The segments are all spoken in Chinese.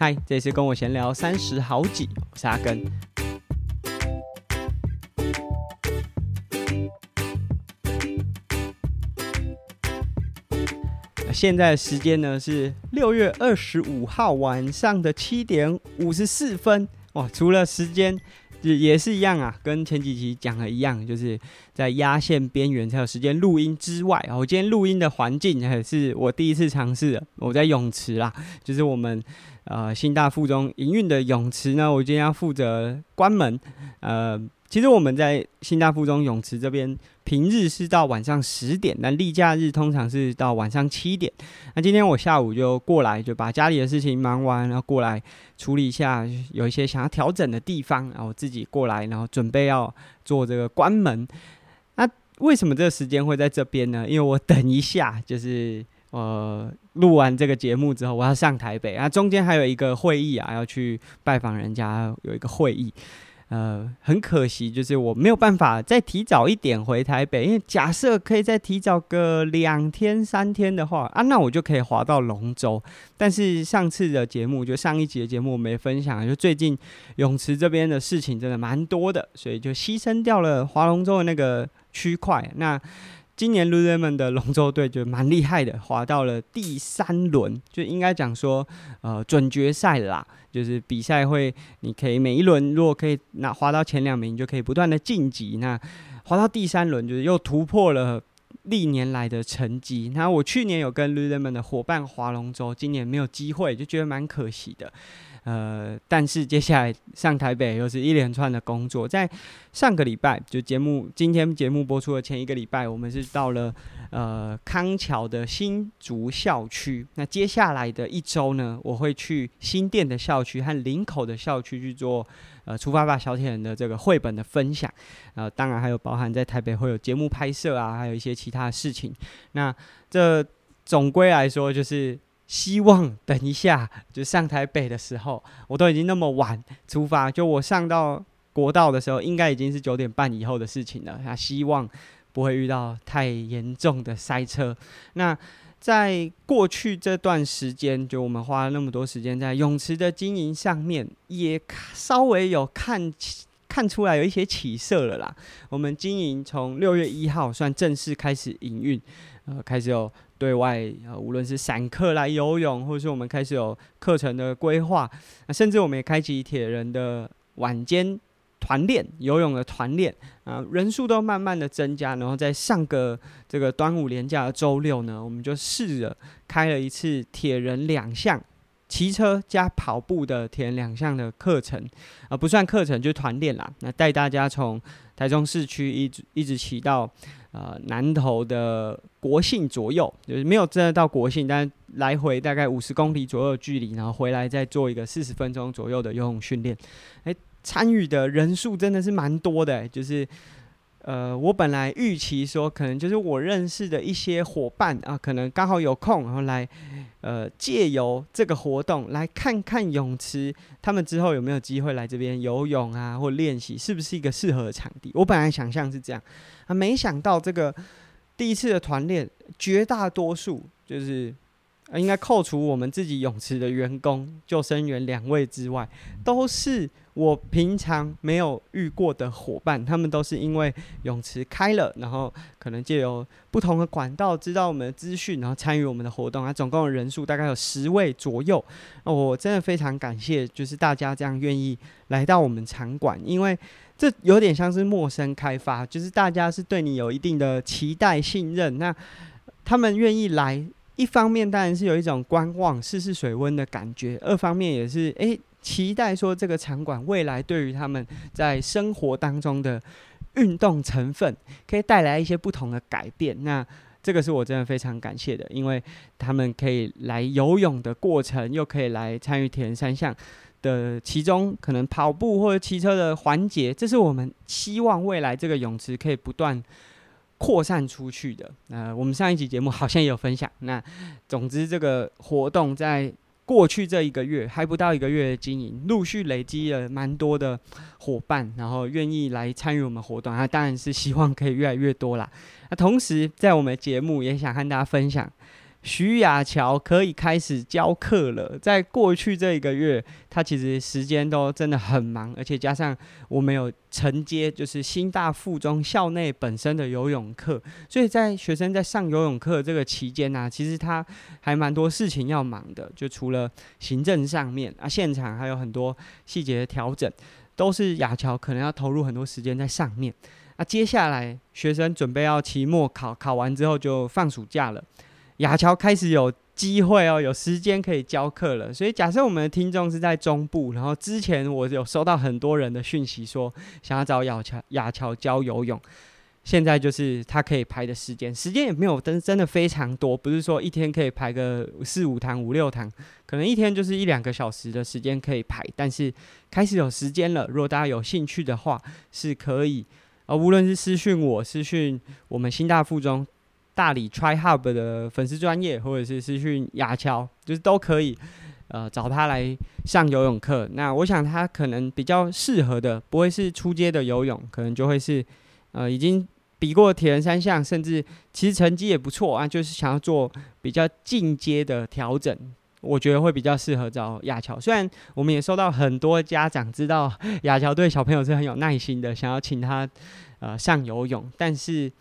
嗨，这次跟我闲聊三十好几，我是阿根。现在的时间呢是六月二十五号晚上的七点五十四分。哇，除了时间也也是一样啊，跟前几期讲的一样，就是在压线边缘才有时间录音之外啊，我今天录音的环境还是我第一次尝试，我在泳池啦，就是我们。呃，新大附中营运的泳池呢，我今天要负责关门。呃，其实我们在新大附中泳池这边，平日是到晚上十点，但例假日通常是到晚上七点。那今天我下午就过来，就把家里的事情忙完，然后过来处理一下，有一些想要调整的地方，然后自己过来，然后准备要做这个关门。那为什么这个时间会在这边呢？因为我等一下就是。呃，录完这个节目之后，我要上台北啊，中间还有一个会议啊，要去拜访人家，有一个会议。呃，很可惜，就是我没有办法再提早一点回台北，因为假设可以再提早个两天三天的话啊，那我就可以滑到龙舟。但是上次的节目，就上一集的节目没分享，就最近泳池这边的事情真的蛮多的，所以就牺牲掉了划龙舟的那个区块。那今年 Lululemon 的龙舟队就蛮厉害的，滑到了第三轮，就应该讲说，呃，准决赛啦，就是比赛会，你可以每一轮如果可以拿滑到前两名，你就可以不断的晋级。那滑到第三轮，就是又突破了历年来的成绩。那我去年有跟 Lululemon 的伙伴划龙舟，今年没有机会，就觉得蛮可惜的。呃，但是接下来上台北又是一连串的工作。在上个礼拜，就节目今天节目播出的前一个礼拜，我们是到了呃康桥的新竹校区。那接下来的一周呢，我会去新店的校区和林口的校区去做呃出发吧小铁人的这个绘本的分享。呃，当然还有包含在台北会有节目拍摄啊，还有一些其他的事情。那这总归来说就是。希望等一下就上台北的时候，我都已经那么晚出发，就我上到国道的时候，应该已经是九点半以后的事情了。那希望不会遇到太严重的塞车。那在过去这段时间，就我们花了那么多时间在泳池的经营上面，也稍微有看看出来有一些起色了啦。我们经营从六月一号算正式开始营运，呃，开始有。对外呃，无论是散客来游泳，或者是我们开始有课程的规划，那甚至我们也开启铁人的晚间团练游泳的团练啊，人数都慢慢的增加。然后在上个这个端午连假的周六呢，我们就试着开了一次铁人两项骑车加跑步的铁人两项的课程啊，不算课程就团练啦。那带大家从台中市区一直一直骑到。呃，南投的国姓左右，就是没有真的到国姓，但来回大概五十公里左右的距离，然后回来再做一个四十分钟左右的游泳训练。哎，参与的人数真的是蛮多的，就是。呃，我本来预期说，可能就是我认识的一些伙伴啊，可能刚好有空，然后来，呃，借由这个活动来看看泳池，他们之后有没有机会来这边游泳啊，或练习，是不是一个适合的场地？我本来想象是这样，啊，没想到这个第一次的团练，绝大多数就是。应该扣除我们自己泳池的员工、救生员两位之外，都是我平常没有遇过的伙伴。他们都是因为泳池开了，然后可能借由不同的管道知道我们的资讯，然后参与我们的活动。啊，总共的人数大概有十位左右。那我真的非常感谢，就是大家这样愿意来到我们场馆，因为这有点像是陌生开发，就是大家是对你有一定的期待、信任，那他们愿意来。一方面当然是有一种观望、试试水温的感觉；二方面也是诶、期待说这个场馆未来对于他们在生活当中的运动成分可以带来一些不同的改变。那这个是我真的非常感谢的，因为他们可以来游泳的过程，又可以来参与铁人三项的其中可能跑步或者骑车的环节。这是我们希望未来这个泳池可以不断。扩散出去的，呃，我们上一集节目好像也有分享。那总之，这个活动在过去这一个月还不到一个月的经营，陆续累积了蛮多的伙伴，然后愿意来参与我们活动。那当然是希望可以越来越多啦。那同时，在我们节目也想和大家分享，徐雅乔可以开始教课了。在过去这一个月，他其实时间都真的很忙，而且加上我们有承接就是新大附中校内本身的游泳课，所以在学生在上游泳课这个期间呢、其实他还蛮多事情要忙的。就除了行政上面啊，现场还有很多细节的调整，都是雅乔可能要投入很多时间在上面。那、接下来学生准备要期末考，考完之后就放暑假了。雅乔开始有机会哦，有时间可以教课了。所以假设我们的听众是在中部，然后之前我有收到很多人的讯息说想要找雅乔雅乔教游泳，现在就是他可以排的时间，时间也没有真真的非常多，不是说一天可以排个四五堂五六堂，可能一天就是一两个小时的时间可以排，但是开始有时间了。如果大家有兴趣的话，是可以，呃，无论是私讯我，私讯我们新大附中。大理 Try Hub 的粉丝专业，或者是私讯雅乔，就是都可以，呃，找他来上游泳课。那我想他可能比较适合的，不会是初阶的游泳，可能就会是，呃，已经比过铁人三项，甚至其实成绩也不错啊，就是想要做比较进阶的调整，我觉得会比较适合找雅乔。虽然我们也收到很多家长知道雅乔对小朋友是很有耐心的，想要请他呃上游泳，但是。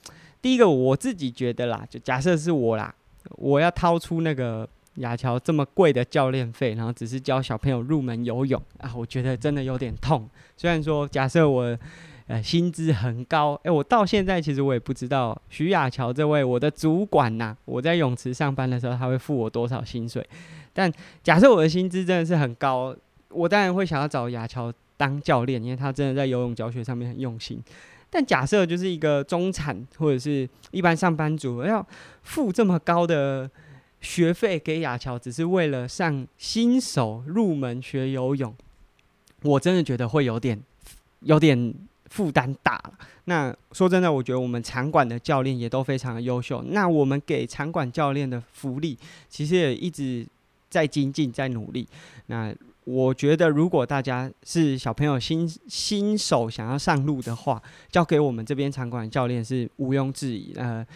第一个，我自己觉得啦，就假设是我啦，我要掏出那个雅乔这么贵的教练费，然后只是教小朋友入门游泳啊，我觉得真的有点痛。虽然说，假设我呃薪资很高，诶、我到现在其实我也不知道徐雅乔这位我的主管呐，我在泳池上班的时候他会付我多少薪水。但假设我的薪资真的是很高，我当然会想要找雅乔当教练，因为他真的在游泳教学上面很用心。但假设就是一个中产或者是一般上班族要付这么高的学费给雅乔，只是为了上新手入门学游泳，我真的觉得会有点有点负担大了。那说真的，我觉得我们场馆的教练也都非常的优秀。那我们给场馆教练的福利，其实也一直在精进，在努力。那我觉得，如果大家是小朋友新新手想要上路的话，交给我们这边场馆教练是毋庸置疑。呃，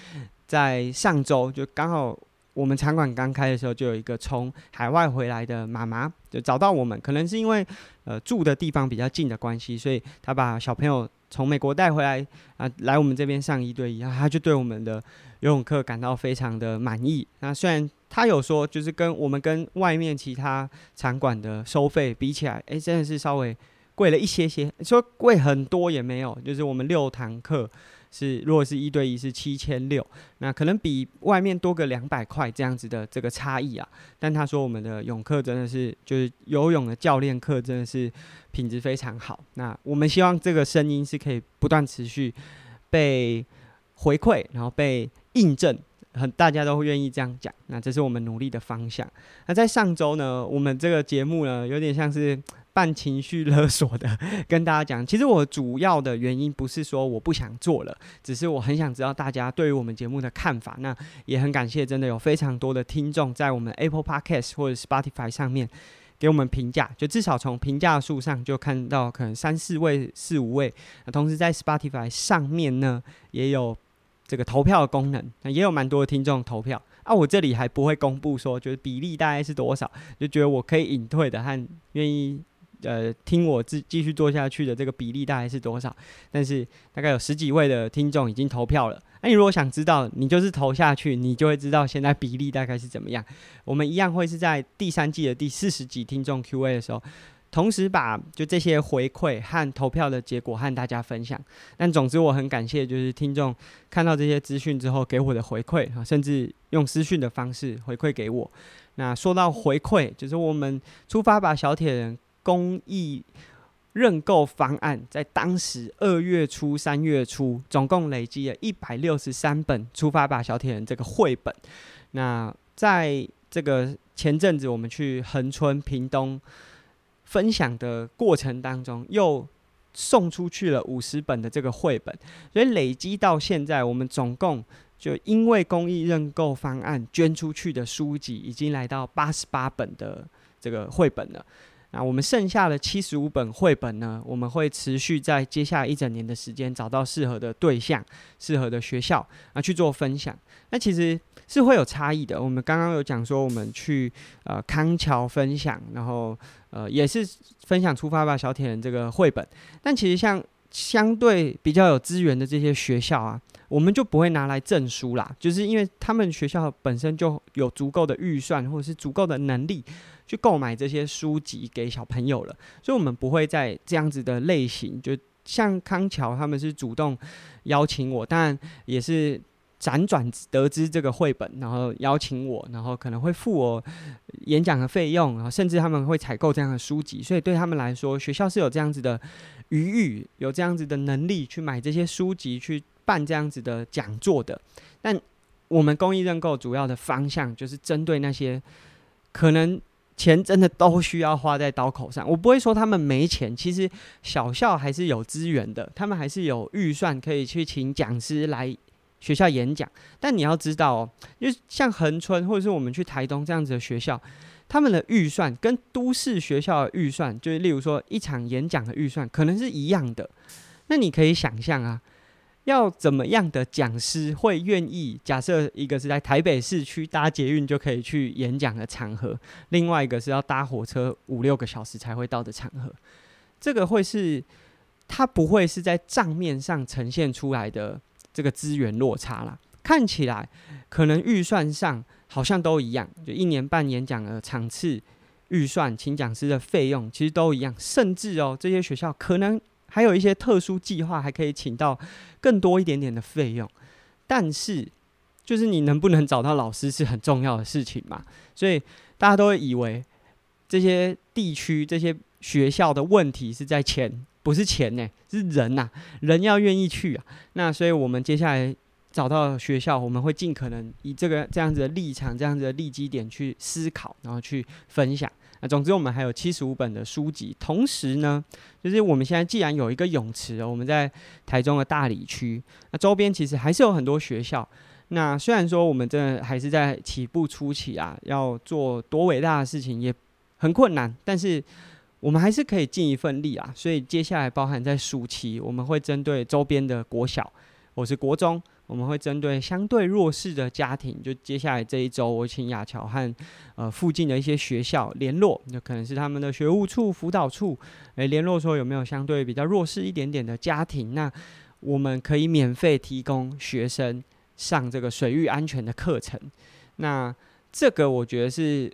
在上周就刚好我们场馆刚开的时候，就有一个从海外回来的妈妈就找到我们，可能是因为呃住的地方比较近的关系，所以他把小朋友从美国带回来啊，来我们这边上一对一，然后他就对我们的游泳课感到非常的满意。那虽然他有说，就是跟我们跟外面其他场馆的收费比起来，哎、真的是稍微贵了一些些。说贵很多也没有，就是我们六堂课是，如果是一对一是七千六，那可能比外面多个两百块这样子的这个差异啊。但他说我们的泳课真的是，就是游泳的教练课真的是品质非常好。那我们希望这个声音是可以不断持续被回馈，然后被印证。很，大家都会愿意这样讲，那这是我们努力的方向。那在上周呢，我们这个节目呢，有点像是半情绪勒索的跟大家讲，其实我主要的原因不是说我不想做了，只是我很想知道大家对于我们节目的看法。那也很感谢，真的有非常多的听众在我们 Apple Podcast 或者 Spotify 上面给我们评价，就至少从评价数上就看到可能三四位、四五位。那同时在 Spotify 上面呢，也有。这个投票的功能，那也有蛮多的听众投票啊。我这里还不会公布说，就是比例大概是多少，就觉得我可以隐退的和愿意呃听我继继续做下去的这个比例大概是多少。但是大概有十几位的听众已经投票了。那你如果想知道，你就是投下去，你就会知道现在比例大概是怎么样。我们一样会是在第三季的第四十集听众 Q&A 的时候。同时把就这些回馈和投票的结果和大家分享。但总之我很感谢，就是听众看到这些资讯之后给我的回馈啊，甚至用私讯的方式回馈给我。那说到回馈，就是我们出发吧小铁人公益认购方案，在当时二月初、三月初，总共累积了一百六十三本出发吧小铁人这个绘本。那在这个前阵子，我们去横村、屏东。分享的过程当中，又送出去了五十本的这个绘本，所以累积到现在，我们总共就因为公益认购方案捐出去的书籍已经来到八十八本的这个绘本了。那我们剩下的七十五本绘本呢，我们会持续在接下来一整年的时间找到适合的对象、适合的学校啊去做分享。那其实是会有差异的。我们刚刚有讲说，我们去呃康桥分享，然后呃也是分享《出发吧，小铁人》这个绘本。但其实像相对比较有资源的这些学校啊，我们就不会拿来证书啦，就是因为他们学校本身就有足够的预算或者是足够的能力。去购买这些书籍给小朋友了，所以我们不会在这样子的类型，就像康桥他们是主动邀请我，当然也是辗转得知这个绘本，然后邀请我，然后可能会付我演讲的费用，然后甚至他们会采购这样的书籍，所以对他们来说，学校是有这样子的余裕，有这样子的能力去买这些书籍，去办这样子的讲座的。但我们公益认购主要的方向就是针对那些可能。钱真的都需要花在刀口上，我不会说他们没钱，其实小校还是有资源的，他们还是有预算可以去请讲师来学校演讲。但你要知道哦，因为像恒春或者是我们去台东这样子的学校，他们的预算跟都市学校的预算，就是例如说一场演讲的预算，可能是一样的。那你可以想象啊。要怎么样的讲师会愿意？假设一个是在台北市区搭捷运就可以去演讲的场合，另外一个是要搭火车五六个小时才会到的场合，这个会是它不会是在账面上呈现出来的这个资源落差啦。看起来可能预算上好像都一样，就一年半演讲的场次预算、请讲师的费用其实都一样，甚至哦，这些学校可能。还有一些特殊计划，还可以请到更多一点点的费用，但是就是你能不能找到老师是很重要的事情嘛。所以大家都会以为这些地区、这些学校的问题是在钱，不是钱呢，是人呐，人要愿意去啊。那所以我们接下来找到学校，我们会尽可能以这个这样子的立场、这样子的立基点去思考，然后去分享。那总之，我们还有七十五本的书籍。同时呢，就是我们现在既然有一个泳池，我们在台中的大里区，那周边其实还是有很多学校。那虽然说我们真的还是在起步初期啊，要做多伟大的事情也很困难，但是我们还是可以尽一份力啊。所以接下来包含在暑期，我们会针对周边的国小，或是国中。我们会针对相对弱势的家庭，就接下来这一周，我请雅乔和呃附近的一些学校联络，那可能是他们的学务处、辅导处，诶联络说有没有相对比较弱势一点点的家庭，那我们可以免费提供学生上这个水域安全的课程。那这个我觉得是，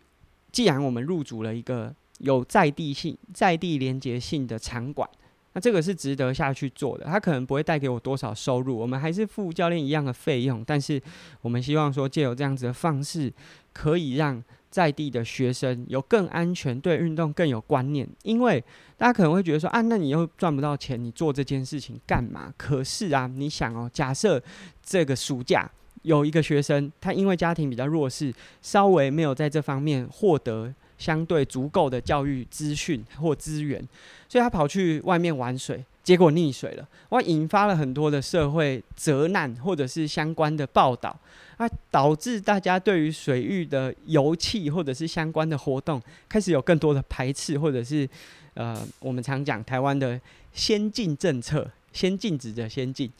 既然我们入主了一个有在地性、在地连结性的场馆。那这个是值得下去做的，它可能不会带给我多少收入，我们还是付教练一样的费用，但是我们希望说借由这样子的方式，可以让在地的学生有更安全、对运动更有观念。因为大家可能会觉得说啊，那你又赚不到钱，你做这件事情干嘛？可是啊，你想哦，假设这个暑假有一个学生，他因为家庭比较弱势，稍微没有在这方面获得。相对足够的教育资讯或资源，所以他跑去外面玩水，结果溺水了，哇，引发了很多的社会责难或者是相关的报道，啊，导致大家对于水域的游憩或者是相关的活动开始有更多的排斥，或者是呃，我们常讲台湾的先进政策，先禁止的先进，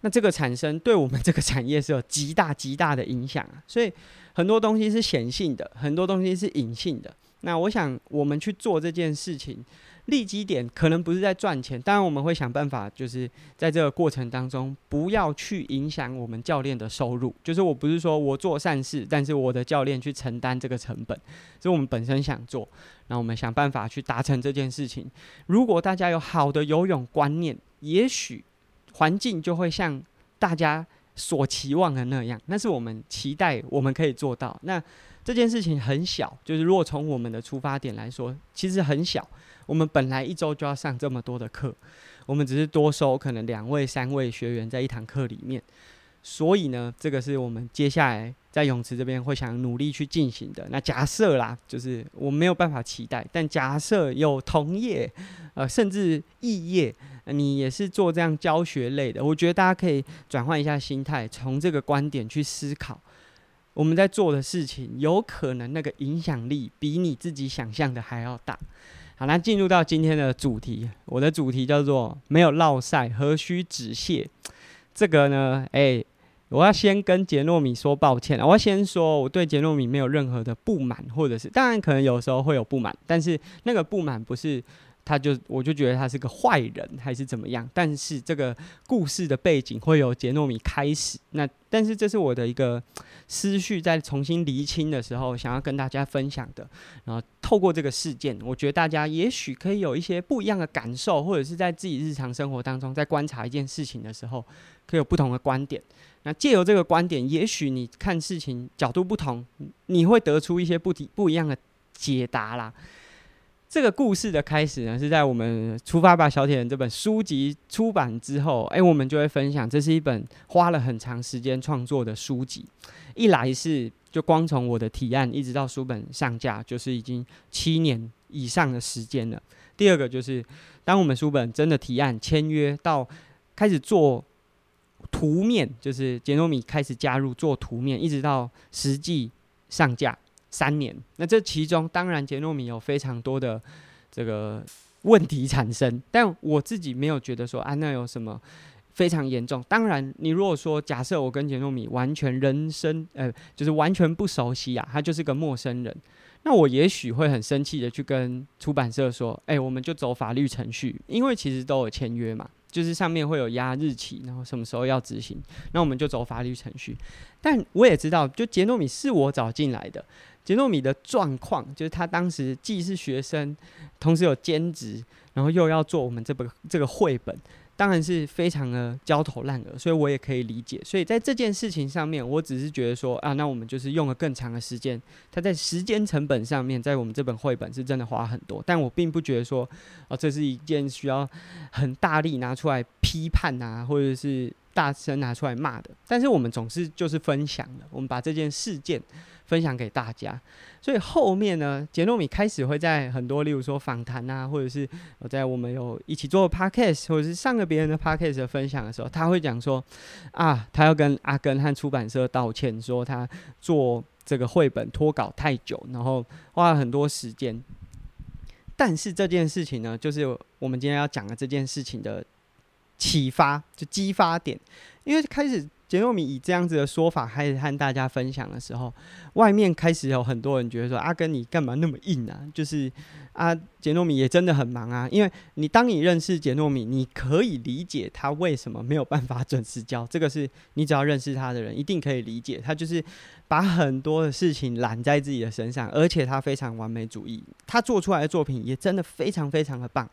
那这个产生对我们这个产业是有极大极大的影响啊，所以。很多东西是显性的，很多东西是隐性的。那我想，我们去做这件事情，利基点可能不是在赚钱，当然我们会想办法，就是在这个过程当中，不要去影响我们教练的收入。就是我不是说我做善事，但是我的教练去承担这个成本，是我们本身想做。那我们想办法去达成这件事情。如果大家有好的游泳观念，也许环境就会像大家。所期望的那样，那是我们期待我们可以做到。那这件事情很小，就是如果从我们的出发点来说，其实很小。我们本来一周就要上这么多的课，我们只是多收可能两位、三位学员在一堂课里面。所以呢，这个是我们接下来在泳池这边会想努力去进行的。那假设啦，就是我没有办法期待，但假设有同业，呃，甚至异业。你也是做这样教学类的，我觉得大家可以转换一下心态，从这个观点去思考，我们在做的事情有可能那个影响力比你自己想象的还要大。好，那进入到今天的主题，我的主题叫做“没有落晒，何须止泻”。这个呢，哎、欸，我要先跟杰诺米说抱歉。我要先说，我对杰诺米没有任何的不满，或者是当然可能有时候会有不满，但是那个不满不是。他就我就觉得他是个坏人还是怎么样？但是这个故事的背景会由杰诺米开始。那但是这是我的一个 思绪在重新厘清的时候，想要跟大家分享的。然后透过这个事件，我觉得大家也许可以有一些不一样的感受，或者是在自己日常生活当中在观察一件事情的时候，可以有不同的观点。那借由这个观点，也许你看事情角度不同，你会得出一些不不一样的解答啦。这个故事的开始呢，是在我们《出发吧，小铁人》这本书籍出版之后，哎，我们就会分享，这是一本花了很长时间创作的书籍。一来是就光从我的提案一直到书本上架，就是已经七年以上的时间了。第二个就是，当我们书本真的提案签约到开始做图面，就是杰诺米开始加入做图面，一直到实际上架。三年，那这其中当然杰诺米有非常多的这个问题产生，但我自己没有觉得说啊，那有什么非常严重。当然，你如果说假设我跟杰诺米完全人生呃，就是完全不熟悉啊，他就是个陌生人，那我也许会很生气的去跟出版社说，哎、我们就走法律程序，因为其实都有签约嘛。就是上面会有压日期，然后什么时候要执行，那我们就走法律程序。但我也知道，就杰诺米是我找进来的。杰诺米的状况，就是他当时既是学生，同时有兼职，然后又要做我们这本这个绘本。当然是非常的焦头烂额，所以我也可以理解。所以在这件事情上面，我只是觉得说啊，那我们就是用了更长的时间。它在时间成本上面，在我们这本绘本是真的花很多，但我并不觉得说啊，这是一件需要很大力拿出来批判啊，或者是大声拿出来骂的。但是我们总是就是分享的，我们把这件事件。分享给大家，所以后面呢，杰诺米开始会在很多，例如说访谈啊，或者是我在我们有一起做 podcast，或者是上个别人的 podcast 的分享的时候，他会讲说啊，他要跟阿根和出版社道歉，说他做这个绘本拖稿太久，然后花了很多时间。但是这件事情呢，就是我们今天要讲的这件事情的启发，就激发点，因为开始。杰诺米以这样子的说法开始和大家分享的时候，外面开始有很多人觉得说：“阿根，你干嘛那么硬啊？”就是啊，杰诺米也真的很忙啊。因为你当你认识杰诺米，你可以理解他为什么没有办法准时交。这个是你只要认识他的人一定可以理解。他就是把很多的事情揽在自己的身上，而且他非常完美主义。他做出来的作品也真的非常非常的棒，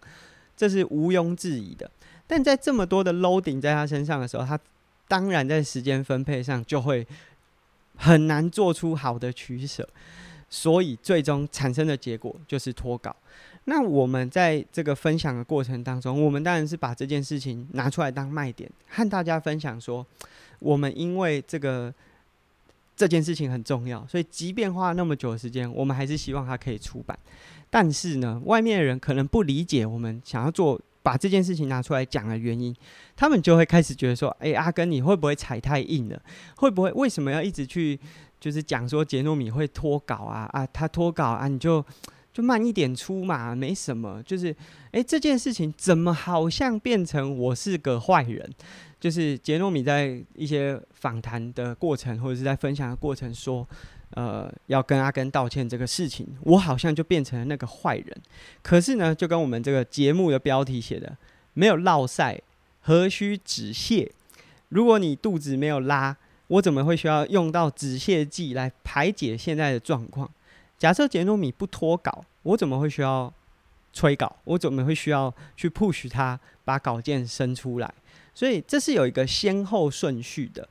这是毋庸置疑的。但在这么多的 loading 在他身上的时候，他当然，在时间分配上就会很难做出好的取舍，所以最终产生的结果就是拖稿。那我们在这个分享的过程当中，我们当然是把这件事情拿出来当卖点，和大家分享说，我们因为这个这件事情很重要，所以即便花了那么久的时间，我们还是希望它可以出版。但是呢，外面的人可能不理解我们想要做。把这件事情拿出来讲的原因，他们就会开始觉得说：“哎、阿根，你会不会踩太硬了？会不会为什么要一直去就是讲说杰诺米会脱稿啊？啊，他脱稿啊，你就就慢一点出嘛，没什么。就是哎、这件事情怎么好像变成我是个坏人？就是杰诺米在一些访谈的过程或者是在分享的过程说。”呃，要跟阿根道歉这个事情，我好像就变成了那个坏人。可是呢，就跟我们这个节目的标题写的，没有落晒，何须止泻？如果你肚子没有拉，我怎么会需要用到止泻剂来排解现在的状况？假设杰诺米不拖稿，我怎么会需要催稿？我怎么会需要去 push 他把稿件生出来？所以这是有一个先后顺序的。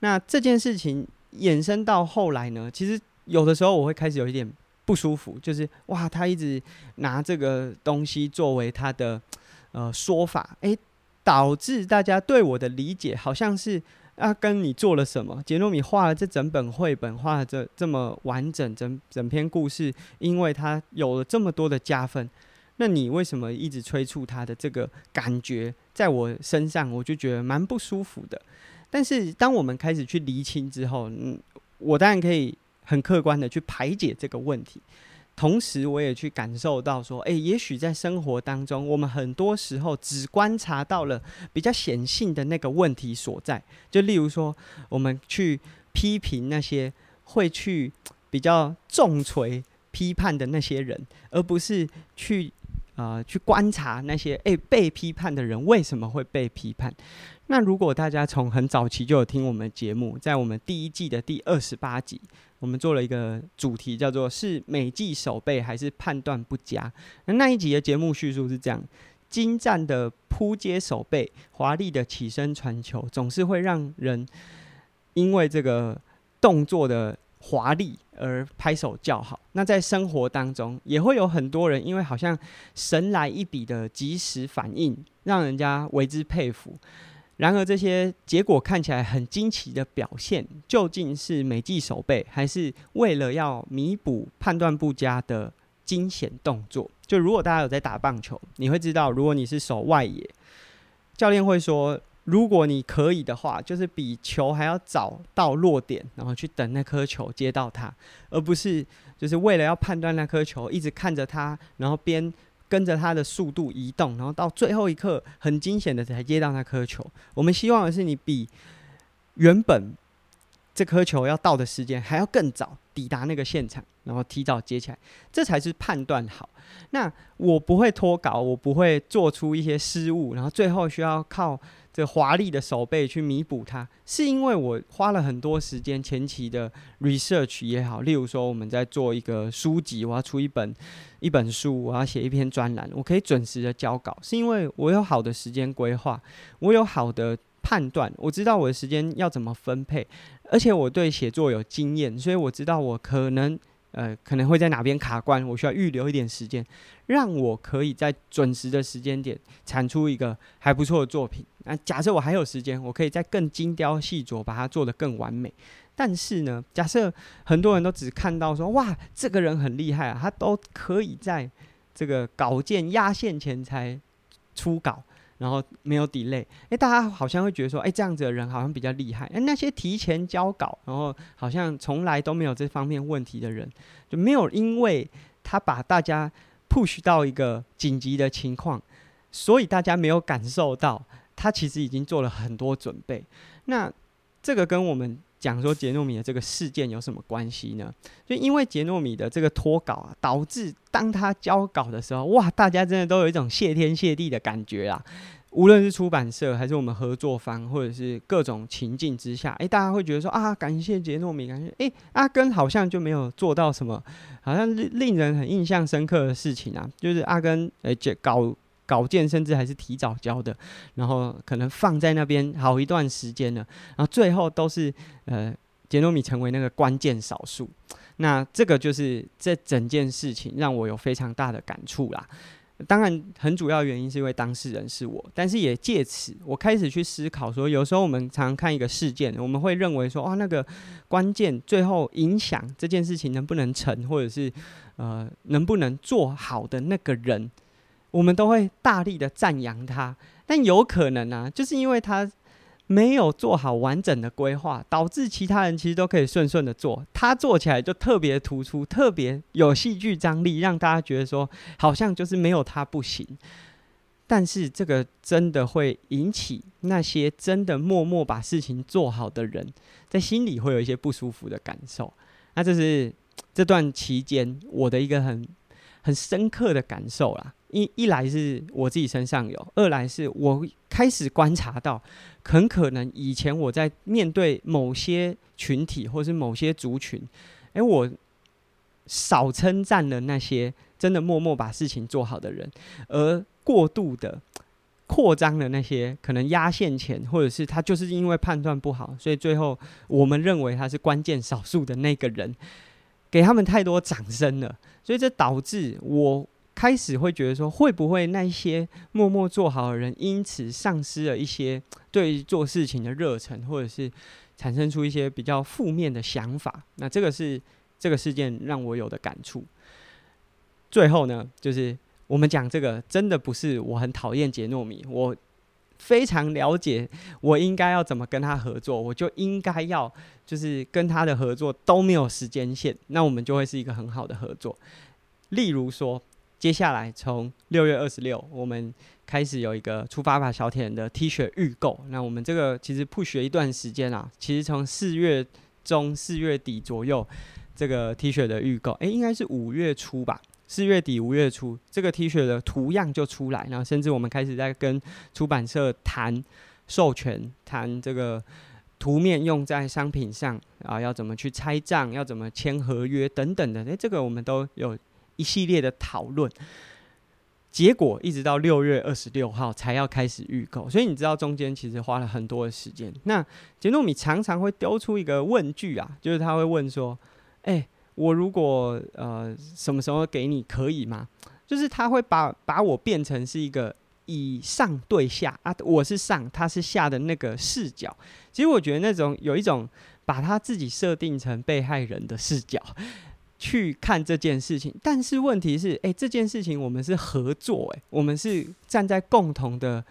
那这件事情。衍生到后来呢，其实有的时候我会开始有一点不舒服，就是哇，他一直拿这个东西作为他的呃说法，诶，导致大家对我的理解好像是啊，跟你做了什么？杰诺米画了这整本绘本，画了这这么完整整整篇故事，因为他有了这么多的加分，那你为什么一直催促他的这个感觉在我身上，我就觉得蛮不舒服的。但是，当我们开始去厘清之后，嗯，我当然可以很客观的去排解这个问题。同时我也去感受到说，诶，也许在生活当中，我们很多时候只观察到了比较显性的那个问题所在，就例如说，我们去批评那些会去比较重锤批判的那些人，而不是去。啊、去观察那些诶、被批判的人为什么会被批判？那如果大家从很早期就有听我们节目，在我们第一季的第二十八集，我们做了一个主题，叫做“是美技守备还是判断不佳”。那那一集的节目叙述是这样：精湛的扑接守备，华丽的起身传球，总是会让人因为这个动作的。华丽而拍手叫好。那在生活当中，也会有很多人，因为好像神来一笔的及时反应，让人家为之佩服。然而，这些结果看起来很惊奇的表现，究竟是美技守备，还是为了要弥补判断不佳的惊险动作？就如果大家有在打棒球，你会知道，如果你是守外野，教练会说。如果你可以的话，就是比球还要早到落点，然后去等那颗球接到它，而不是就是为了要判断那颗球，一直看着它，然后边跟着他的速度移动，然后到最后一刻很惊险的才接到那颗球。我们希望的是你比原本这颗球要到的时间还要更早抵达那个现场，然后提早接起来，这才是判断好。那我不会脱稿，我不会做出一些失误，然后最后需要靠。这华丽的手背去弥补它，是因为我花了很多时间前期的 research 也好，例如说我们在做一个书籍，我要出一本一本书，我要写一篇专栏，我可以准时的交稿，是因为我有好的时间规划，我有好的判断，我知道我的时间要怎么分配，而且我对写作有经验，所以我知道我可能。呃，可能会在哪边卡关，我需要预留一点时间，让我可以在准时的时间点产出一个还不错的作品。那假设我还有时间，我可以再更精雕细琢，把它做得更完美。但是呢，假设很多人都只看到说，哇，这个人很厉害啊，他都可以在这个稿件压线前才出稿。然后没有 delay，诶，大家好像会觉得说，诶，这样子的人好像比较厉害。诶，那些提前交稿，然后好像从来都没有这方面问题的人，就没有因为他把大家 push 到一个紧急的情况，所以大家没有感受到他其实已经做了很多准备。那这个跟我们。讲说杰诺米的这个事件有什么关系呢？就因为杰诺米的这个脱稿啊，导致当他交稿的时候，哇，大家真的都有一种谢天谢地的感觉啦。无论是出版社还是我们合作方，或者是各种情境之下，诶，大家会觉得说啊，感谢杰诺米，感谢诶，阿根好像就没有做到什么，好像令人很印象深刻的事情啊，就是阿根诶，稿。稿件甚至还是提早交的，然后可能放在那边好一段时间了，然后最后都是呃杰诺米成为那个关键少数。那这个就是这整件事情让我有非常大的感触啦。当然，很主要原因是因为当事人是我，但是也借此我开始去思考说，有时候我们常常看一个事件，我们会认为说，哦，那个关键最后影响这件事情能不能成，或者是呃能不能做好的那个人。我们都会大力的赞扬他，但有可能啊，就是因为他没有做好完整的规划，导致其他人其实都可以顺顺的做，他做起来就特别突出，特别有戏剧张力，让大家觉得说好像就是没有他不行。但是这个真的会引起那些真的默默把事情做好的人，在心里会有一些不舒服的感受。那这是这段期间我的一个很很深刻的感受啦。一一来是我自己身上有，二来是我开始观察到，很可能以前我在面对某些群体或是某些族群，诶，我少称赞了那些真的默默把事情做好的人，而过度的扩张了那些可能压线前，或者是他就是因为判断不好，所以最后我们认为他是关键少数的那个人，给他们太多掌声了，所以这导致我。开始会觉得说，会不会那些默默做好的人，因此丧失了一些对做事情的热忱，或者是产生出一些比较负面的想法？那这个是这个事件让我有的感触。最后呢，就是我们讲这个，真的不是我很讨厌杰诺米，我非常了解我应该要怎么跟他合作，我就应该要就是跟他的合作都没有时间线，那我们就会是一个很好的合作。例如说，接下来从六月二十六，我们开始有一个出发吧小铁人的 T 恤预购。那我们这个其实 push 了一段时间啊，其实从四月中四月底左右，这个 T 恤的预购，诶，应该是五月初吧。四月底五月初，这个 T 恤的图样就出来，然后甚至我们开始在跟出版社谈授权，谈这个图面用在商品上啊，要怎么去拆账，要怎么签合约等等的，诶，这个我们都有一系列的讨论。结果一直到六月二十六号才要开始预购，所以你知道中间其实花了很多的时间。那杰诺米常常会丢出一个问句啊，就是他会问说：“诶……我如果呃什么时候给你可以吗？就是他会把把我变成是一个以上对下啊，我是上，他是下的那个视角。其实我觉得那种有一种把他自己设定成被害人的视角去看这件事情。但是问题是，诶，这件事情我们是合作，诶，我们是站在共同的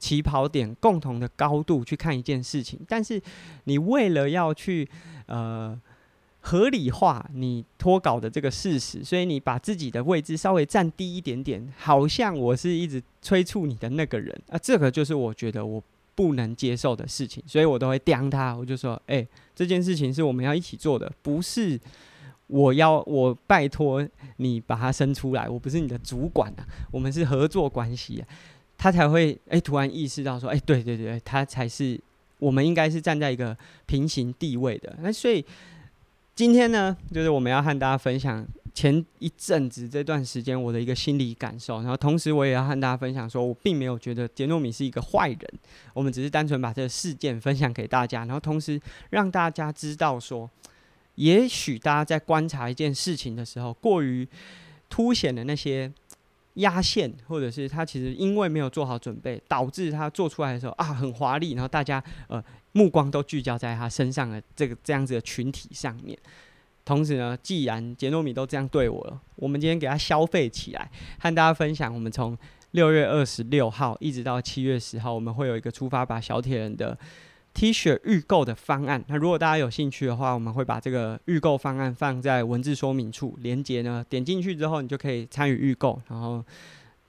起跑点、共同的高度去看一件事情。但是你为了要去呃。合理化你脱稿的这个事实，所以你把自己的位置稍微站低一点点，好像我是一直催促你的那个人啊，这个就是我觉得我不能接受的事情，所以我都会刁他，我就说，哎、这件事情是我们要一起做的，不是我要我拜托你把它生出来，我不是你的主管啊，我们是合作关系啊，他才会哎、突然意识到说，哎、对对对，他才是我们应该是站在一个平行地位的，那所以。今天呢，就是我们要和大家分享前一阵子这段时间我的一个心理感受，然后同时我也要和大家分享，说我并没有觉得杰诺米是一个坏人，我们只是单纯把这个事件分享给大家，然后同时让大家知道说，也许大家在观察一件事情的时候，过于凸显的那些。压线，或者是他其实因为没有做好准备，导致他做出来的时候啊很华丽，然后大家呃目光都聚焦在他身上的这个这样子的群体上面。同时呢，既然杰诺米都这样对我了，我们今天给他消费起来，和大家分享，我们从六月二十六号一直到七月十号，我们会有一个出发吧小铁人的。T 恤预购的方案，那如果大家有兴趣的话，我们会把这个预购方案放在文字说明处，连接呢点进去之后，你就可以参与预购。然后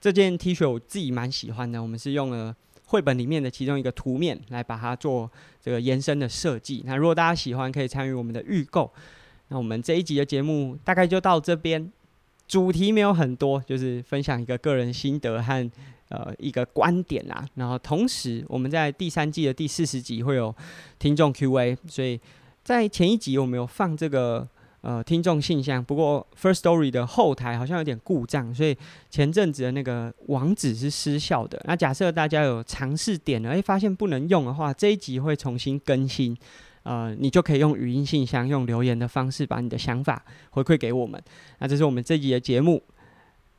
这件 T 恤我自己蛮喜欢的，我们是用了绘本里面的其中一个图面来把它做这个延伸的设计。那如果大家喜欢，可以参与我们的预购。那我们这一集的节目大概就到这边，主题没有很多，就是分享一个个人心得和。呃，一个观点啦，然后同时我们在第三季的第四十集会有听众 Q&A，所以在前一集我们有放这个呃听众信箱，不过 First Story 的后台好像有点故障，所以前阵子的那个网址是失效的。那假设大家有尝试点了，诶，发现不能用的话，这一集会重新更新，呃，你就可以用语音信箱，用留言的方式把你的想法回馈给我们。那这是我们这集的节目。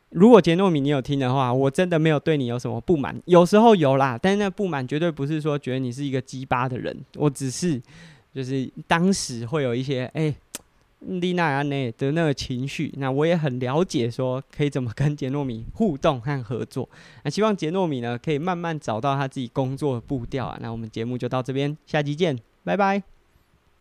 如果杰诺米你有听的话，我真的没有对你有什么不满，有时候有啦，但是那不满绝对不是说觉得你是一个鸡巴的人，我只是就是当时会有一些哎，丽娜安内的那个情绪，那我也很了解说可以怎么跟杰诺米互动和合作，那希望杰诺米呢可以慢慢找到他自己工作的步调啊，那我们节目就到这边，下期见，拜拜。